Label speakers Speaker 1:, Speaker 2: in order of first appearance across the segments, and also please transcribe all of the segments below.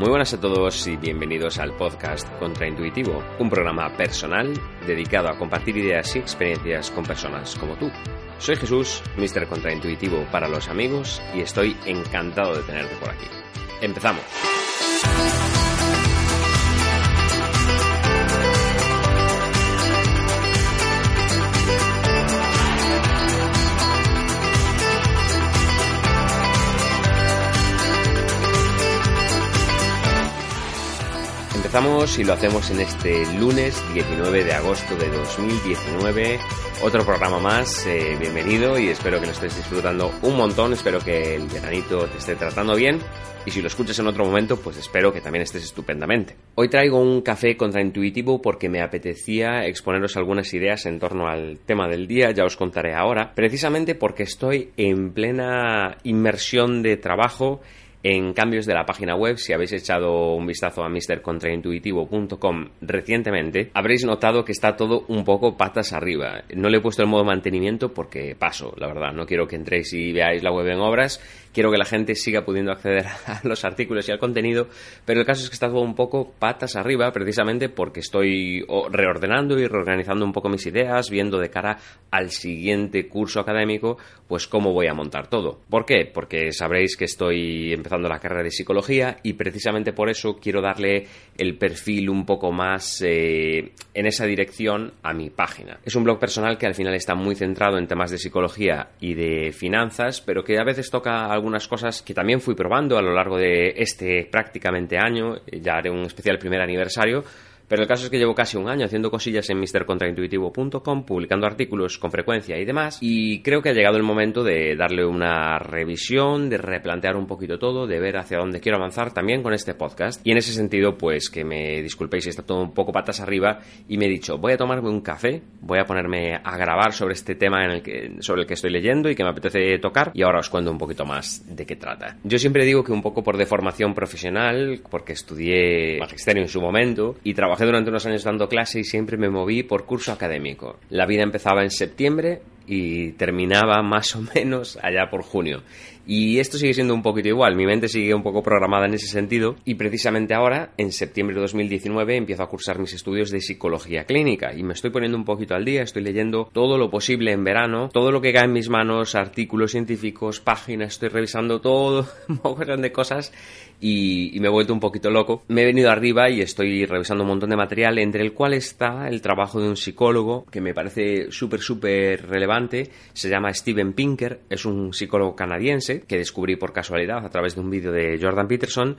Speaker 1: Muy buenas a todos y bienvenidos al podcast Contraintuitivo, un programa personal dedicado a compartir ideas y experiencias con personas como tú. Soy Jesús, Mr. Contraintuitivo para los amigos y estoy encantado de tenerte por aquí. Empezamos. Y lo hacemos en este lunes 19 de agosto de 2019. Otro programa más, eh, bienvenido y espero que lo estés disfrutando un montón, espero que el veranito te esté tratando bien y si lo escuchas en otro momento, pues espero que también estés estupendamente. Hoy traigo un café contraintuitivo porque me apetecía exponeros algunas ideas en torno al tema del día, ya os contaré ahora, precisamente porque estoy en plena inmersión de trabajo en cambios de la página web, si habéis echado un vistazo a mrcontraintuitivo.com recientemente, habréis notado que está todo un poco patas arriba. No le he puesto el modo mantenimiento porque paso, la verdad. No quiero que entréis y veáis la web en obras. Quiero que la gente siga pudiendo acceder a los artículos y al contenido, pero el caso es que está todo un poco patas arriba, precisamente porque estoy reordenando y reorganizando un poco mis ideas, viendo de cara al siguiente curso académico, pues cómo voy a montar todo. ¿Por qué? Porque sabréis que estoy empezando la carrera de psicología y precisamente por eso quiero darle el perfil un poco más eh, en esa dirección a mi página. Es un blog personal que al final está muy centrado en temas de psicología y de finanzas, pero que a veces toca algunas cosas que también fui probando a lo largo de este prácticamente año, ya haré un especial primer aniversario, pero el caso es que llevo casi un año haciendo cosillas en MrContraintuitivo.com, publicando artículos con frecuencia y demás, y creo que ha llegado el momento de darle una revisión, de replantear un poquito todo, de ver hacia dónde quiero avanzar también con este podcast. Y en ese sentido, pues que me disculpéis si está todo un poco patas arriba, y me he dicho, voy a tomarme un café, voy a ponerme a grabar sobre este tema sobre el que estoy leyendo y que me apetece tocar, y ahora os cuento un poquito más de qué trata. Yo siempre digo que un poco por deformación profesional, porque estudié magisterio en su momento, y trabajé durante unos años dando clase y siempre me moví por curso académico. La vida empezaba en septiembre y terminaba más o menos allá por junio. Y esto sigue siendo un poquito igual, mi mente sigue un poco programada en ese sentido y precisamente ahora, en septiembre de 2019, empiezo a cursar mis estudios de psicología clínica y me estoy poniendo un poquito al día, estoy leyendo todo lo posible en verano, todo lo que cae en mis manos, artículos científicos, páginas, estoy revisando todo, un poco de cosas y, me he vuelto un poquito loco. Me he venido arriba y estoy revisando un montón de material, entre el cual está el trabajo de un psicólogo que me parece súper, súper relevante. Se llama Steven Pinker, es un psicólogo canadiense que descubrí por casualidad a través de un vídeo de Jordan Peterson.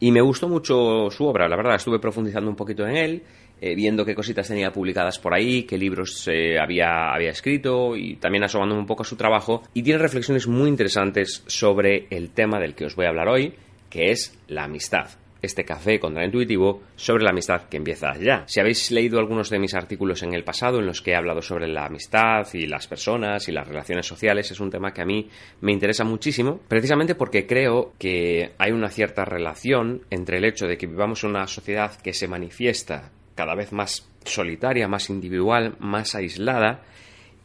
Speaker 1: Y me gustó mucho su obra, la verdad, estuve profundizando un poquito en él, eh, viendo qué cositas tenía publicadas por ahí, qué libros eh, había, había escrito y también asomándome un poco a su trabajo. Y tiene reflexiones muy interesantes sobre el tema del que os voy a hablar hoy, que es la amistad. Este café contraintuitivo sobre la amistad que empieza ya. Si habéis leído algunos de mis artículos en el pasado en los que he hablado sobre la amistad y las personas y las relaciones sociales, es un tema que a mí me interesa muchísimo, precisamente porque creo que hay una cierta relación entre el hecho de que vivamos en una sociedad que se manifiesta cada vez más solitaria, más individual, más aislada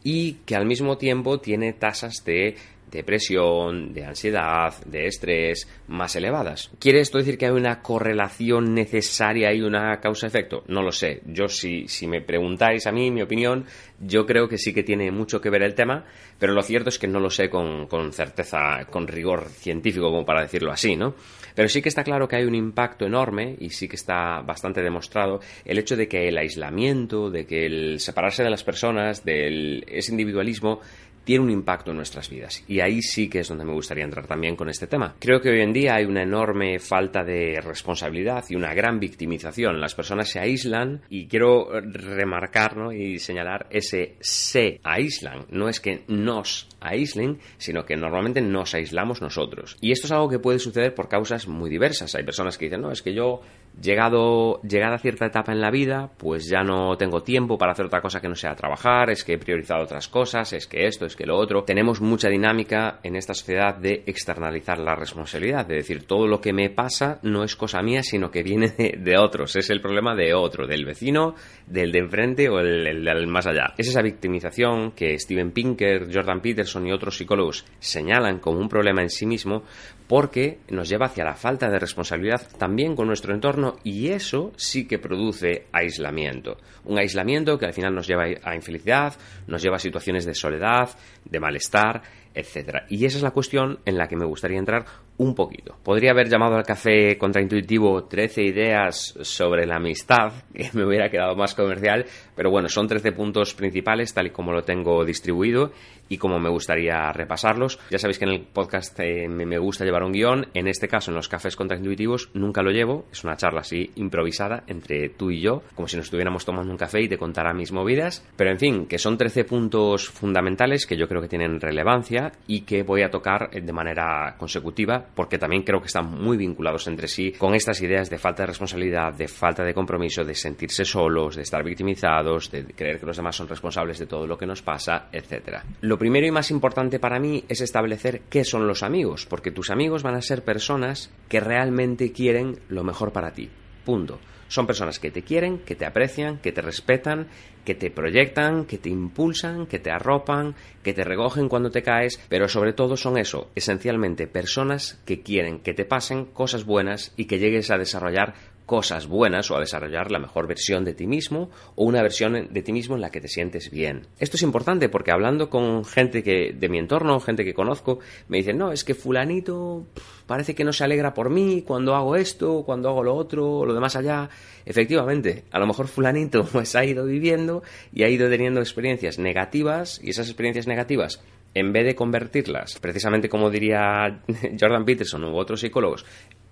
Speaker 1: y que al mismo tiempo tiene tasas de depresión, de ansiedad, de estrés más elevadas. ¿Quiere esto decir que hay una correlación necesaria y una causa-efecto? No lo sé. Yo si, si me preguntáis a mí mi opinión, yo creo que sí que tiene mucho que ver el tema, pero lo cierto es que no lo sé con, con certeza, con rigor científico, como para decirlo así, ¿no? Pero sí que está claro que hay un impacto enorme y sí que está bastante demostrado el hecho de que el aislamiento, de que el separarse de las personas, del ese individualismo, tiene un impacto en nuestras vidas. Y ahí sí que es donde me gustaría entrar también con este tema. Creo que hoy en día hay una enorme falta de responsabilidad y una gran victimización. Las personas se aíslan y quiero remarcar y señalar ese se aíslan. No es que nos aíslen, sino que normalmente nos aislamos nosotros. Y esto es algo que puede suceder por causas muy diversas. Hay personas que dicen, no, es que yo llegado llegada a cierta etapa en la vida, pues ya no tengo tiempo para hacer otra cosa que no sea trabajar, es que he priorizado otras cosas, es que esto, es que lo otro. Tenemos mucha dinámica en esta sociedad de externalizar la responsabilidad, de decir todo lo que me pasa no es cosa mía, sino que viene de, otros, es el problema de otro, del vecino, del de enfrente o el, del más allá. Es esa victimización que Steven Pinker, Jordan Peterson y otros psicólogos señalan como un problema en sí mismo porque nos lleva hacia la falta de responsabilidad también con nuestro entorno y eso sí que produce aislamiento. Un aislamiento que al final nos lleva a infelicidad, nos lleva a situaciones de soledad, de malestar etcétera. Y esa es la cuestión en la que me gustaría entrar un poquito. Podría haber llamado al café contraintuitivo 13 ideas sobre la amistad, que me hubiera quedado más comercial, pero bueno, son 13 puntos principales tal y como lo tengo distribuido y como me gustaría repasarlos. Ya sabéis que en el podcast eh, me gusta llevar un guion, en este caso en los cafés contraintuitivos nunca lo llevo, es una charla así improvisada entre tú y yo, como si nos estuviéramos tomando un café y te contara mis movidas, pero en fin, que son 13 puntos fundamentales que yo creo que tienen relevancia y que voy a tocar de manera consecutiva porque también creo que están muy vinculados entre sí con estas ideas de falta de responsabilidad, de falta de compromiso, de sentirse solos, de estar victimizados, de creer que los demás son responsables de todo lo que nos pasa, etc. Lo primero y más importante para mí es establecer qué son los amigos, porque tus amigos van a ser personas que realmente quieren lo mejor para ti. Punto. Son personas que te quieren, que te aprecian, que te respetan, que te proyectan, que te impulsan, que te arropan, que te recogen cuando te caes, pero sobre todo son eso, esencialmente personas que quieren que te pasen cosas buenas y que llegues a desarrollar cosas buenas o a desarrollar la mejor versión de ti mismo o una versión de ti mismo en la que te sientes bien. Esto es importante porque hablando con gente que de mi entorno, gente que conozco, me dicen, "No, es que fulanito parece que no se alegra por mí cuando hago esto, cuando hago lo otro, lo demás allá." Efectivamente, a lo mejor fulanito pues ha ido viviendo y ha ido teniendo experiencias negativas y esas experiencias negativas en vez de convertirlas, precisamente como diría Jordan Peterson u otros psicólogos,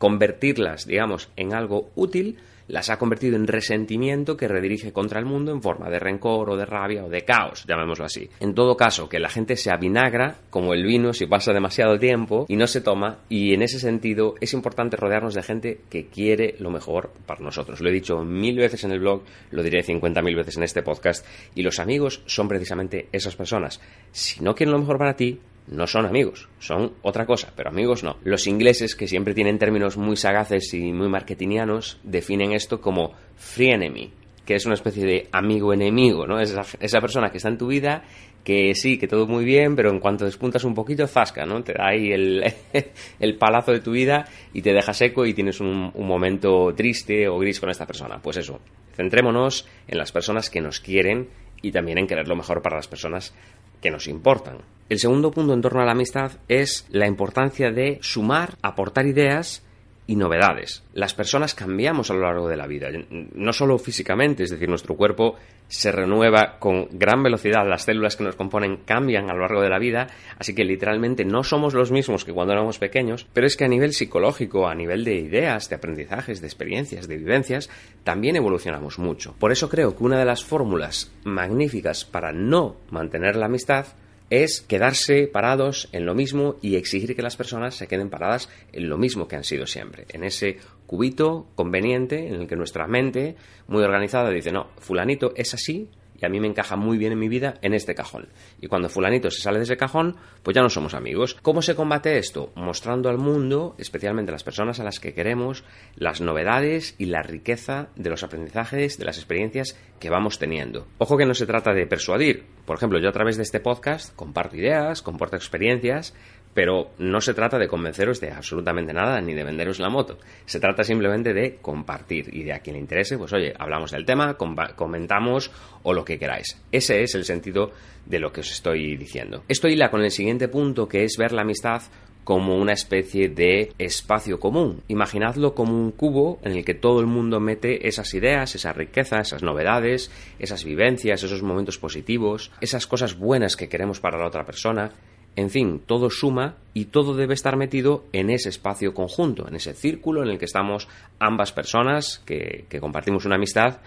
Speaker 1: convertirlas, digamos, en algo útil, las ha convertido en resentimiento que redirige contra el mundo en forma de rencor o de rabia o de caos, llamémoslo así. En todo caso, que la gente se avinagra como el vino si pasa demasiado tiempo y no se toma y en ese sentido es importante rodearnos de gente que quiere lo mejor para nosotros. Lo he dicho mil veces en el blog, lo diré cincuenta mil veces en este podcast y los amigos son precisamente esas personas. Si no quieren lo mejor para ti, no son amigos, son otra cosa, pero amigos no. Los ingleses, que siempre tienen términos muy sagaces y muy marketingianos, definen esto como free enemy, que es una especie de amigo-enemigo, ¿no? Esa, persona que está en tu vida, que sí, que todo muy bien, pero en cuanto despuntas un poquito, zasca, ¿no? Te da ahí el, el palazo de tu vida y te deja seco y tienes un, un momento triste o gris con esta persona. Pues eso, centrémonos en las personas que nos quieren y también en querer lo mejor para las personas que nos importan. El segundo punto en torno a la amistad es la importancia de sumar, aportar ideas y novedades. Las personas cambiamos a lo largo de la vida, no solo físicamente, es decir, nuestro cuerpo se renueva con gran velocidad, las células que nos componen cambian a lo largo de la vida, así que literalmente no somos los mismos que cuando éramos pequeños, pero es que a nivel psicológico, a nivel de ideas, de aprendizajes, de experiencias, de vivencias, también evolucionamos mucho. Por eso creo que una de las fórmulas magníficas para no mantener la amistad es quedarse parados en lo mismo y exigir que las personas se queden paradas en lo mismo que han sido siempre, en ese cubito conveniente en el que nuestra mente, muy organizada, dice, no, fulanito es así, y a mí me encaja muy bien en mi vida en este cajón. Y cuando fulanito se sale de ese cajón, pues ya no somos amigos. ¿Cómo se combate esto? Mostrando al mundo, especialmente a las personas a las que queremos, las novedades y la riqueza de los aprendizajes, de las experiencias que vamos teniendo. Ojo que no se trata de persuadir. Por ejemplo, yo a través de este podcast comparto ideas, comparto experiencias, pero no se trata de convenceros de absolutamente nada ni de venderos la moto. Se trata simplemente de compartir y de a quien le interese, pues oye, hablamos del tema, comentamos o lo que queráis. Ese es el sentido de lo que os estoy diciendo. Esto hila con el siguiente punto que es ver la amistad como una especie de espacio común. Imaginadlo como un cubo en el que todo el mundo mete esas ideas, esas riquezas, esas novedades, esas vivencias, esos momentos positivos, esas cosas buenas que queremos para la otra persona. En fin, todo suma y todo debe estar metido en ese espacio conjunto, en ese círculo en el que estamos ambas personas que, compartimos una amistad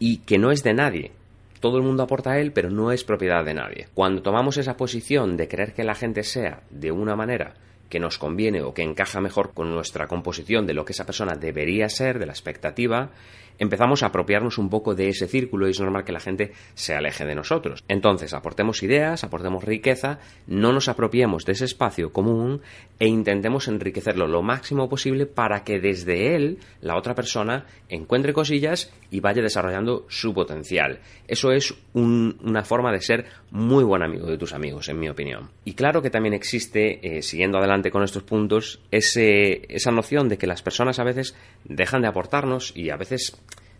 Speaker 1: y que no es de nadie, todo el mundo aporta a él, pero no es propiedad de nadie. Cuando tomamos esa posición de querer que la gente sea de una manera que nos conviene o que encaja mejor con nuestra composición de lo que esa persona debería ser, de la expectativa, empezamos a apropiarnos un poco de ese círculo y es normal que la gente se aleje de nosotros. Entonces, aportemos ideas, aportemos riqueza, no nos apropiemos de ese espacio común e intentemos enriquecerlo lo máximo posible para que desde él la otra persona encuentre cosillas y vaya desarrollando su potencial. Eso es una forma de ser muy buen amigo de tus amigos, en mi opinión. Y claro que también existe, eh, siguiendo adelante con estos puntos, esa noción de que las personas a veces dejan de aportarnos y a veces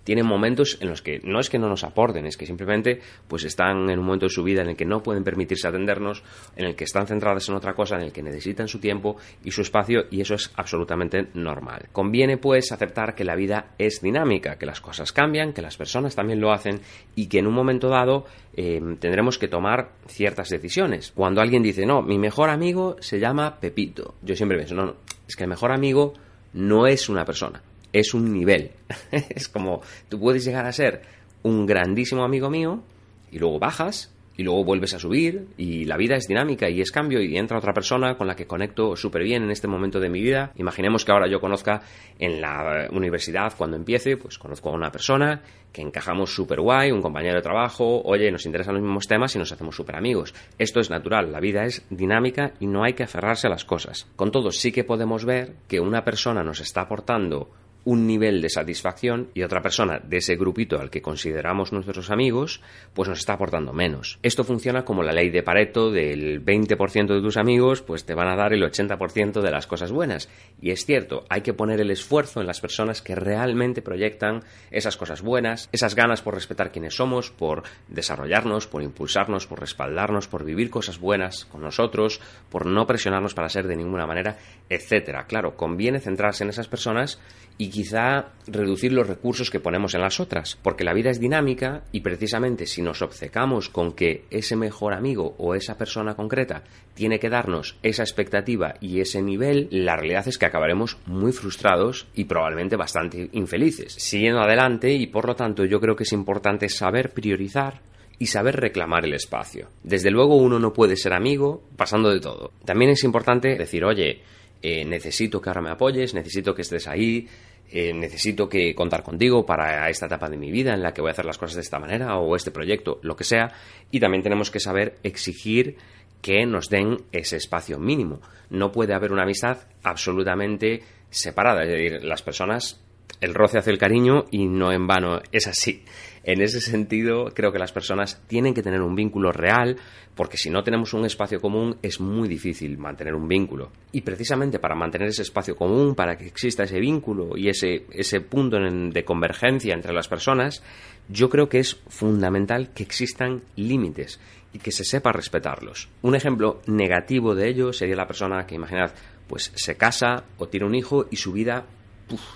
Speaker 1: tienen momentos en los que no es que no nos aporten, es que simplemente pues están en un momento de su vida en el que no pueden permitirse atendernos, en el que están centradas en otra cosa, en el que necesitan su tiempo y su espacio y eso es absolutamente normal. Conviene pues aceptar que la vida es dinámica, que las cosas cambian, que las personas también lo hacen y que en un momento dado eh, tendremos que tomar ciertas decisiones. Cuando alguien dice, no, mi mejor amigo se llama Pepito, yo siempre pienso, no, no, es que el mejor amigo no es una persona es un nivel. es como tú puedes llegar a ser un grandísimo amigo mío y luego bajas y luego vuelves a subir y la vida es dinámica y es cambio y entra otra persona con la que conecto súper bien en este momento de mi vida. Imaginemos que ahora yo conozca en la universidad cuando empiece, pues conozco a una persona que encajamos súper guay, un compañero de trabajo, oye, nos interesan los mismos temas y nos hacemos súper amigos. Esto es natural, la vida es dinámica y no hay que aferrarse a las cosas. Con todo, sí que podemos ver que una persona nos está aportando un nivel de satisfacción y otra persona de ese grupito al que consideramos nuestros amigos, pues nos está aportando menos. Esto funciona como la ley de Pareto del 20% de tus amigos, pues te van a dar el 80% de las cosas buenas. Y es cierto, hay que poner el esfuerzo en las personas que realmente proyectan esas cosas buenas, esas ganas por respetar quienes somos, por desarrollarnos, por impulsarnos, por respaldarnos, por vivir cosas buenas con nosotros, por no presionarnos para ser de ninguna manera, etcétera. Claro, conviene centrarse en esas personas y quizá reducir los recursos que ponemos en las otras, porque la vida es dinámica y precisamente si nos obcecamos con que ese mejor amigo o esa persona concreta tiene que darnos esa expectativa y ese nivel, la realidad es que acabaremos muy frustrados y probablemente bastante infelices. Siguiendo adelante y por lo tanto yo creo que es importante saber priorizar y saber reclamar el espacio. Desde luego uno no puede ser amigo pasando de todo. También es importante decir, oye, eh, necesito que ahora me apoyes, necesito que estés ahí, eh, necesito que contar contigo para esta etapa de mi vida en la que voy a hacer las cosas de esta manera o este proyecto, lo que sea, y también tenemos que saber exigir que nos den ese espacio mínimo. No puede haber una amistad absolutamente separada, es decir, las personas el roce hace el cariño y no en vano es así. En ese sentido, creo que las personas tienen que tener un vínculo real, porque si no tenemos un espacio común es muy difícil mantener un vínculo. Y precisamente para mantener ese espacio común, para que exista ese vínculo y ese, ese punto de convergencia entre las personas, yo creo que es fundamental que existan límites y que se sepa respetarlos. Un ejemplo negativo de ello sería la persona que, imaginad, pues se casa o tiene un hijo y su vida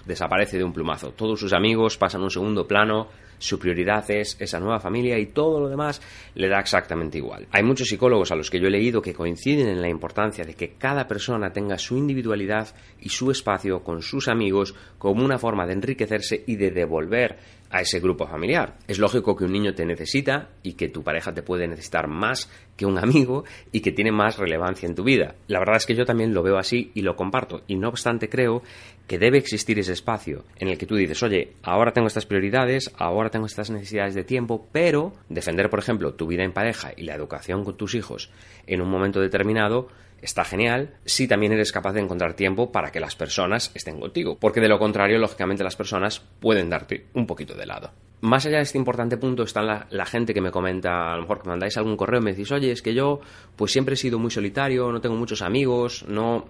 Speaker 1: desaparece de un plumazo. Todos sus amigos pasan a un segundo plano, su prioridad es esa nueva familia y todo lo demás le da exactamente igual. Hay muchos psicólogos a los que yo he leído que coinciden en la importancia de que cada persona tenga su individualidad y su espacio con sus amigos como una forma de enriquecerse y de devolver a ese grupo familiar. Es lógico que un niño te necesita y que tu pareja te puede necesitar más que un amigo y que tiene más relevancia en tu vida. La verdad es que yo también lo veo así y lo comparto. Y no obstante creo que debe existir ese espacio en el que tú dices, oye, ahora tengo estas prioridades, ahora tengo estas necesidades de tiempo, pero defender, por ejemplo, tu vida en pareja y la educación con tus hijos en un momento determinado está genial si también eres capaz de encontrar tiempo para que las personas estén contigo, porque de lo contrario, lógicamente, las personas pueden darte un poquito de lado. Más allá de este importante punto está la, gente que me comenta, a lo mejor que mandáis algún correo y me decís, oye, es que yo pues siempre he sido muy solitario, no tengo muchos amigos, no...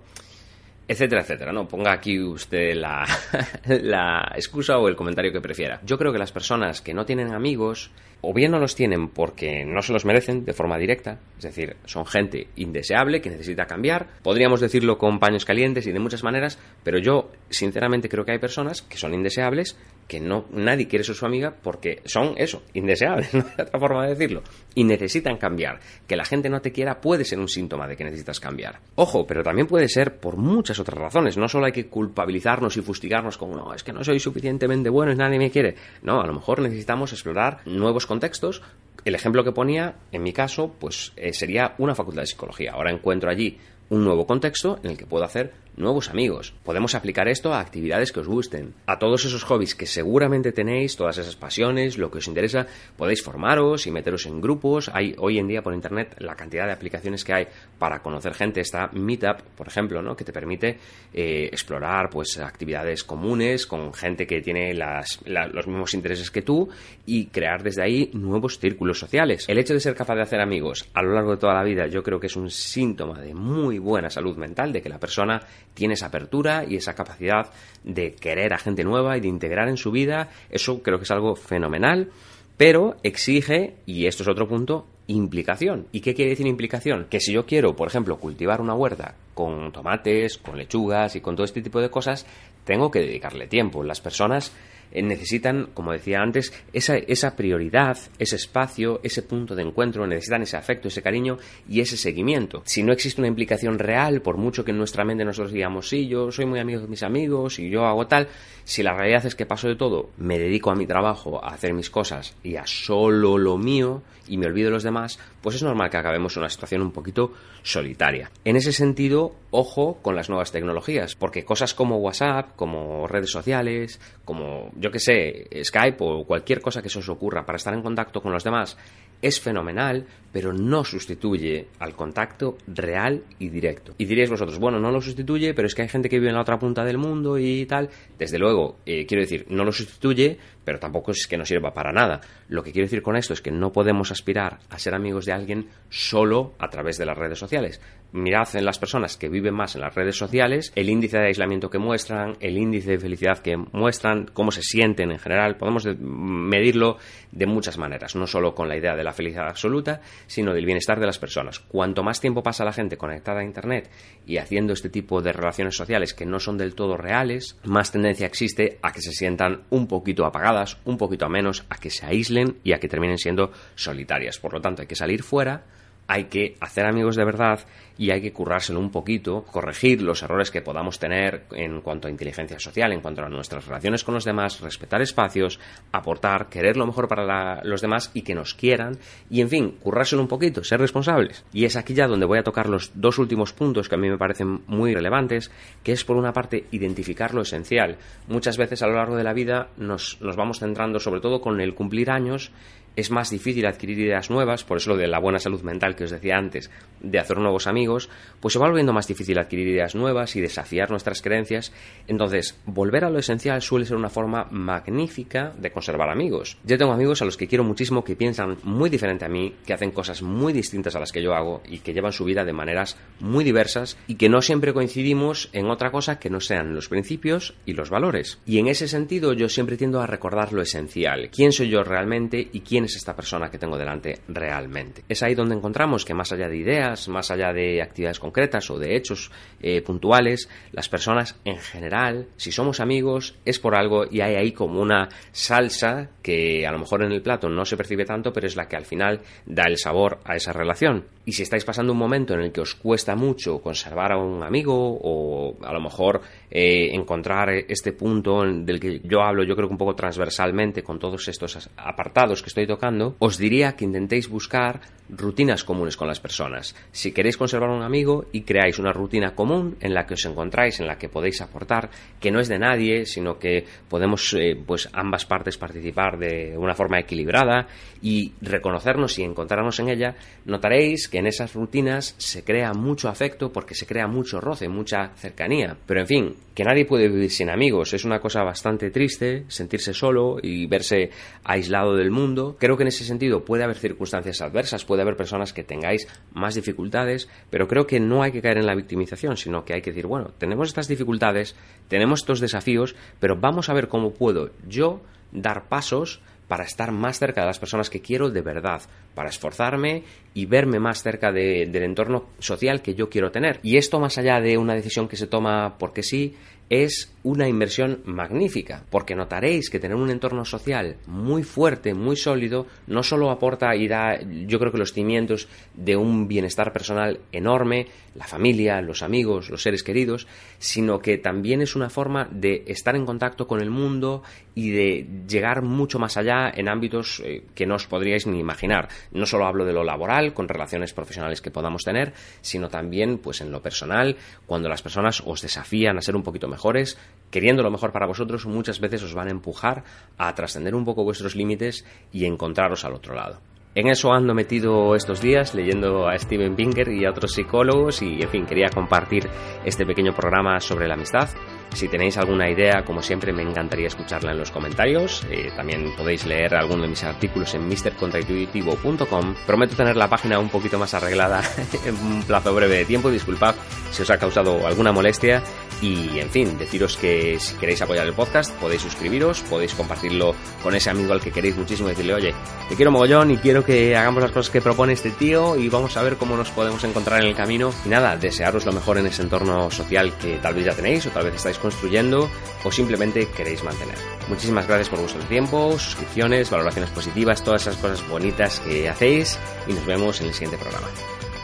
Speaker 1: etcétera, etcétera. No, ponga aquí usted la, la excusa o el comentario que prefiera. Yo creo que las personas que no tienen amigos o bien no los tienen porque no se los merecen de forma directa, es decir, son gente indeseable que necesita cambiar, podríamos decirlo con paños calientes y de muchas maneras, pero yo sinceramente creo que hay personas que son indeseables, que no nadie quiere ser su amiga porque son eso, indeseables, no hay otra forma de decirlo, y necesitan cambiar. Que la gente no te quiera puede ser un síntoma de que necesitas cambiar. Ojo, pero también puede ser por muchas otras razones, no solo hay que culpabilizarnos y fustigarnos como no, es que no soy suficientemente bueno y nadie me quiere. No, a lo mejor necesitamos explorar nuevos contextos. El ejemplo que ponía, en mi caso, pues eh, sería una facultad de psicología. Ahora encuentro allí un nuevo contexto en el que puedo hacer nuevos amigos. Podemos aplicar esto a actividades que os gusten, a todos esos hobbies que seguramente tenéis, todas esas pasiones, lo que os interesa, podéis formaros y meteros en grupos. Hay hoy en día por internet la cantidad de aplicaciones que hay para conocer gente. Está Meetup, por ejemplo, ¿no? que te permite eh, explorar pues actividades comunes con gente que tiene los mismos intereses que tú y crear desde ahí nuevos círculos sociales. El hecho de ser capaz de hacer amigos a lo largo de toda la vida yo creo que es un síntoma de muy buena salud mental, de que la persona tiene esa apertura y esa capacidad de querer a gente nueva y de integrar en su vida. Eso creo que es algo fenomenal, pero exige, y esto es otro punto, implicación. ¿Y qué quiere decir implicación? Que si yo quiero, por ejemplo, cultivar una huerta con tomates, con lechugas y con todo este tipo de cosas, tengo que dedicarle tiempo. Las personas necesitan, como decía antes, esa, esa prioridad, ese espacio, ese punto de encuentro, necesitan ese afecto, ese cariño y ese seguimiento. Si no existe una implicación real, por mucho que en nuestra mente nosotros digamos, sí, yo soy muy amigo de mis amigos y yo hago tal, si la realidad es que paso de todo, me dedico a mi trabajo, a hacer mis cosas y a solo lo mío y me olvido de los demás, pues es normal que acabemos en una situación un poquito solitaria. En ese sentido, ojo con las nuevas tecnologías, porque cosas como WhatsApp, como redes sociales, como yo que sé, Skype o cualquier cosa que se os ocurra para estar en contacto con los demás es fenomenal, pero no sustituye al contacto real y directo. Y diréis vosotros, bueno, no lo sustituye, pero es que hay gente que vive en la otra punta del mundo y tal. Desde luego, eh, quiero decir, no lo sustituye, pero tampoco es que no sirva para nada. Lo que quiero decir con esto es que no podemos aspirar a ser amigos de alguien solo a través de las redes sociales mirad en las personas que viven más en las redes sociales, el índice de aislamiento que muestran, el índice de felicidad que muestran, cómo se sienten en general, podemos medirlo de muchas maneras, no solo con la idea de la felicidad absoluta, sino del bienestar de las personas. Cuanto más tiempo pasa la gente conectada a Internet y haciendo este tipo de relaciones sociales que no son del todo reales, más tendencia existe a que se sientan un poquito apagadas, un poquito a menos, a que se aíslen y a que terminen siendo solitarias. Por lo tanto, hay que salir fuera, hay que hacer amigos de verdad y hay que currárselo un poquito, corregir los errores que podamos tener en cuanto a inteligencia social, en cuanto a nuestras relaciones con los demás, respetar espacios, aportar, querer lo mejor para los demás y que nos quieran y en fin, currárselo un poquito, ser responsables. Y es aquí ya donde voy a tocar los dos últimos puntos que a mí me parecen muy relevantes, que es por una parte identificar lo esencial. Muchas veces a lo largo de la vida nos, nos vamos centrando sobre todo con el cumplir años es más difícil adquirir ideas nuevas, por eso lo de la buena salud mental que os decía antes, de hacer nuevos amigos, pues se va volviendo más difícil adquirir ideas nuevas y desafiar nuestras creencias. Entonces, volver a lo esencial suele ser una forma magnífica de conservar amigos. Yo tengo amigos a los que quiero muchísimo, que piensan muy diferente a mí, que hacen cosas muy distintas a las que yo hago y que llevan su vida de maneras muy diversas y que no siempre coincidimos en otra cosa que no sean los principios y los valores. Y en ese sentido yo siempre tiendo a recordar lo esencial, quién soy yo realmente y quién es esta persona que tengo delante realmente. Es ahí donde encontramos que más allá de ideas, más allá de actividades concretas o de hechos eh, puntuales, las personas en general, si somos amigos, es por algo y hay ahí como una salsa que a lo mejor en el plato no se percibe tanto, pero es la que al final da el sabor a esa relación. Y si estáis pasando un momento en el que os cuesta mucho conservar a un amigo o a lo mejor eh, encontrar este punto del que yo hablo, yo creo que un poco transversalmente con todos estos apartados que estoy tocando, os diría que intentéis buscar rutinas comunes con las personas. Si queréis conservar un amigo y creáis una rutina común en la que os encontráis, en la que podéis aportar, que no es de nadie, sino que podemos eh, pues ambas partes participar de una forma equilibrada y reconocernos y encontrarnos en ella, notaréis que en esas rutinas se crea mucho afecto porque se crea mucho roce, mucha cercanía. Pero en fin, que nadie puede vivir sin amigos. Es una cosa bastante triste sentirse solo y verse aislado del mundo. Creo que en ese sentido puede haber circunstancias adversas, puede haber personas que tengáis más dificultades, pero creo que no hay que caer en la victimización, sino que hay que decir, bueno, tenemos estas dificultades, tenemos estos desafíos, pero vamos a ver cómo puedo yo dar pasos para estar más cerca de las personas que quiero de verdad, para esforzarme y verme más cerca del entorno social que yo quiero tener. Y esto más allá de una decisión que se toma porque sí, es una inversión magnífica, porque notaréis que tener un entorno social muy fuerte, muy sólido, no solo aporta y da, yo creo que los cimientos de un bienestar personal enorme, la familia, los amigos, los seres queridos, sino que también es una forma de estar en contacto con el mundo y de llegar mucho más allá en ámbitos eh, que no os podríais ni imaginar. No solo hablo de lo laboral, con relaciones profesionales que podamos tener, sino también pues en lo personal, cuando las personas os desafían a ser un poquito mejores, queriendo lo mejor para vosotros, muchas veces os van a empujar a trascender un poco vuestros límites y encontraros al otro lado. En eso ando metido estos días leyendo a Steven Pinker y a otros psicólogos y en fin, quería compartir este pequeño programa sobre la amistad. Si tenéis alguna idea, como siempre, me encantaría escucharla en los comentarios. Eh, también podéis leer alguno de mis artículos en mrcontraintuitivo.com. Prometo tener la página un poquito más arreglada en un plazo breve de tiempo. Disculpad si os ha causado alguna molestia. Y en fin, deciros que si queréis apoyar el podcast, podéis suscribiros, podéis compartirlo con ese amigo al que queréis muchísimo y decirle, oye, te quiero mogollón y quiero que hagamos las cosas que propone este tío y vamos a ver cómo nos podemos encontrar en el camino. Y nada, desearos lo mejor en ese entorno social que tal vez ya tenéis o tal vez estáis construyendo o simplemente queréis mantener. Muchísimas gracias por vuestro tiempo, suscripciones, valoraciones positivas, todas esas cosas bonitas que hacéis y nos vemos en el siguiente programa.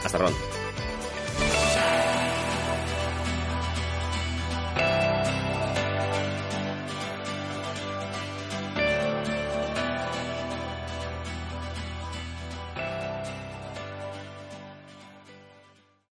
Speaker 1: Hasta pronto.